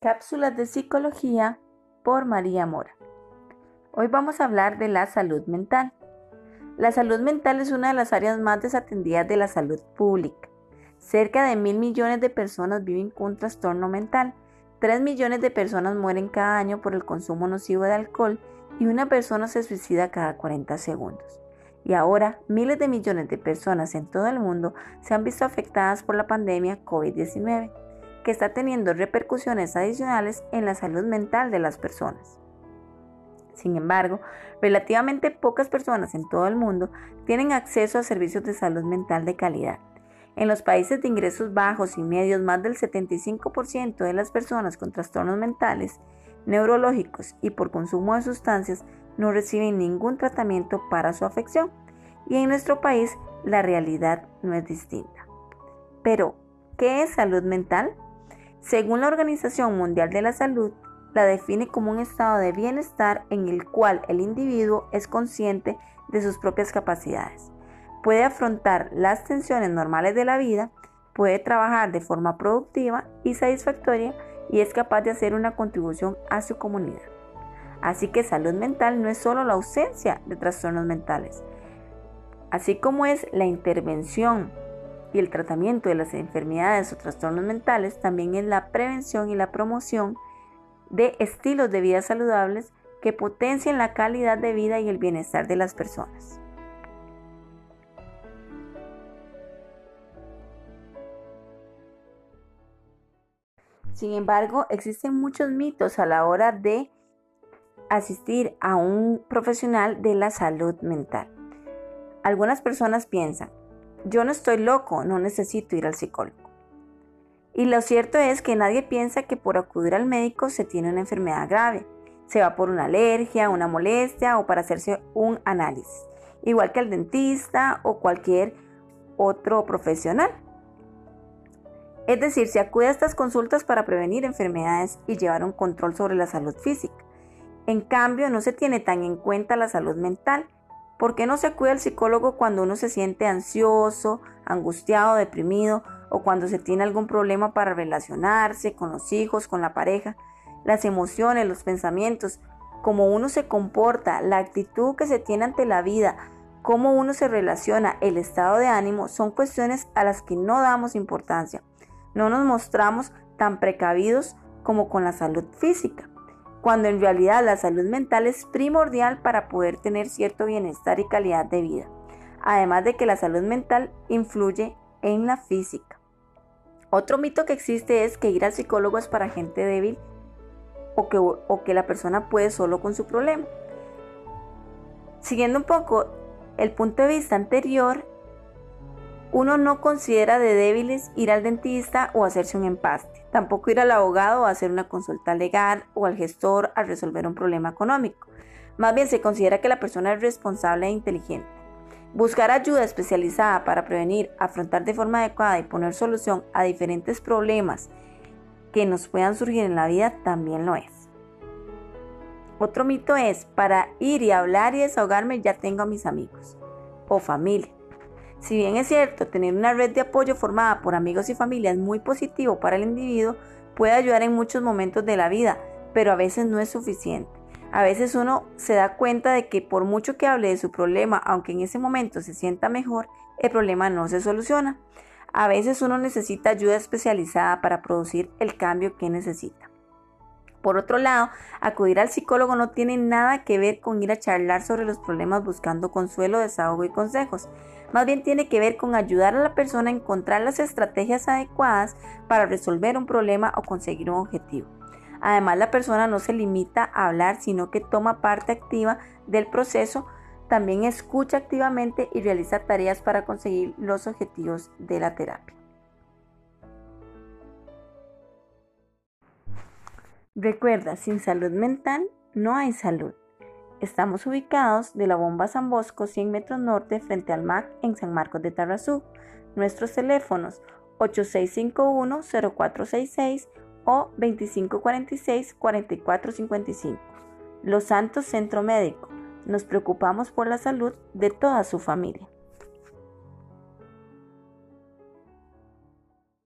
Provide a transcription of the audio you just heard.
Cápsulas de Psicología por María Mora. Hoy vamos a hablar de la salud mental. La salud mental es una de las áreas más desatendidas de la salud pública. Cerca de mil millones de personas viven con un trastorno mental. Tres millones de personas mueren cada año por el consumo nocivo de alcohol y una persona se suicida cada 40 segundos. Y ahora, miles de millones de personas en todo el mundo se han visto afectadas por la pandemia COVID-19 que está teniendo repercusiones adicionales en la salud mental de las personas. Sin embargo, relativamente pocas personas en todo el mundo tienen acceso a servicios de salud mental de calidad. En los países de ingresos bajos y medios, más del 75% de las personas con trastornos mentales, neurológicos y por consumo de sustancias no reciben ningún tratamiento para su afección. Y en nuestro país la realidad no es distinta. Pero, ¿qué es salud mental? Según la Organización Mundial de la Salud, la define como un estado de bienestar en el cual el individuo es consciente de sus propias capacidades, puede afrontar las tensiones normales de la vida, puede trabajar de forma productiva y satisfactoria y es capaz de hacer una contribución a su comunidad. Así que salud mental no es solo la ausencia de trastornos mentales, así como es la intervención y el tratamiento de las enfermedades o trastornos mentales también es la prevención y la promoción de estilos de vida saludables que potencien la calidad de vida y el bienestar de las personas. Sin embargo, existen muchos mitos a la hora de asistir a un profesional de la salud mental. Algunas personas piensan, yo no estoy loco, no necesito ir al psicólogo. Y lo cierto es que nadie piensa que por acudir al médico se tiene una enfermedad grave. Se va por una alergia, una molestia o para hacerse un análisis. Igual que al dentista o cualquier otro profesional. Es decir, se acude a estas consultas para prevenir enfermedades y llevar un control sobre la salud física. En cambio, no se tiene tan en cuenta la salud mental ¿Por qué no se acude al psicólogo cuando uno se siente ansioso, angustiado, deprimido o cuando se tiene algún problema para relacionarse con los hijos, con la pareja? Las emociones, los pensamientos, cómo uno se comporta, la actitud que se tiene ante la vida, cómo uno se relaciona, el estado de ánimo, son cuestiones a las que no damos importancia. No nos mostramos tan precavidos como con la salud física cuando en realidad la salud mental es primordial para poder tener cierto bienestar y calidad de vida, además de que la salud mental influye en la física. Otro mito que existe es que ir al psicólogo es para gente débil o que, o que la persona puede solo con su problema. Siguiendo un poco el punto de vista anterior, uno no considera de débiles ir al dentista o hacerse un empaste, tampoco ir al abogado o hacer una consulta legal o al gestor a resolver un problema económico. Más bien se considera que la persona es responsable e inteligente. Buscar ayuda especializada para prevenir, afrontar de forma adecuada y poner solución a diferentes problemas que nos puedan surgir en la vida también lo es. Otro mito es, para ir y hablar y desahogarme ya tengo a mis amigos o familia. Si bien es cierto, tener una red de apoyo formada por amigos y familia es muy positivo para el individuo, puede ayudar en muchos momentos de la vida, pero a veces no es suficiente. A veces uno se da cuenta de que por mucho que hable de su problema, aunque en ese momento se sienta mejor, el problema no se soluciona. A veces uno necesita ayuda especializada para producir el cambio que necesita. Por otro lado, acudir al psicólogo no tiene nada que ver con ir a charlar sobre los problemas buscando consuelo, desahogo y consejos. Más bien tiene que ver con ayudar a la persona a encontrar las estrategias adecuadas para resolver un problema o conseguir un objetivo. Además, la persona no se limita a hablar, sino que toma parte activa del proceso, también escucha activamente y realiza tareas para conseguir los objetivos de la terapia. Recuerda, sin salud mental no hay salud. Estamos ubicados de la bomba San Bosco 100 metros norte frente al MAC en San Marcos de Tarrazú. Nuestros teléfonos 8651-0466 o 2546-4455. Los Santos Centro Médico. Nos preocupamos por la salud de toda su familia.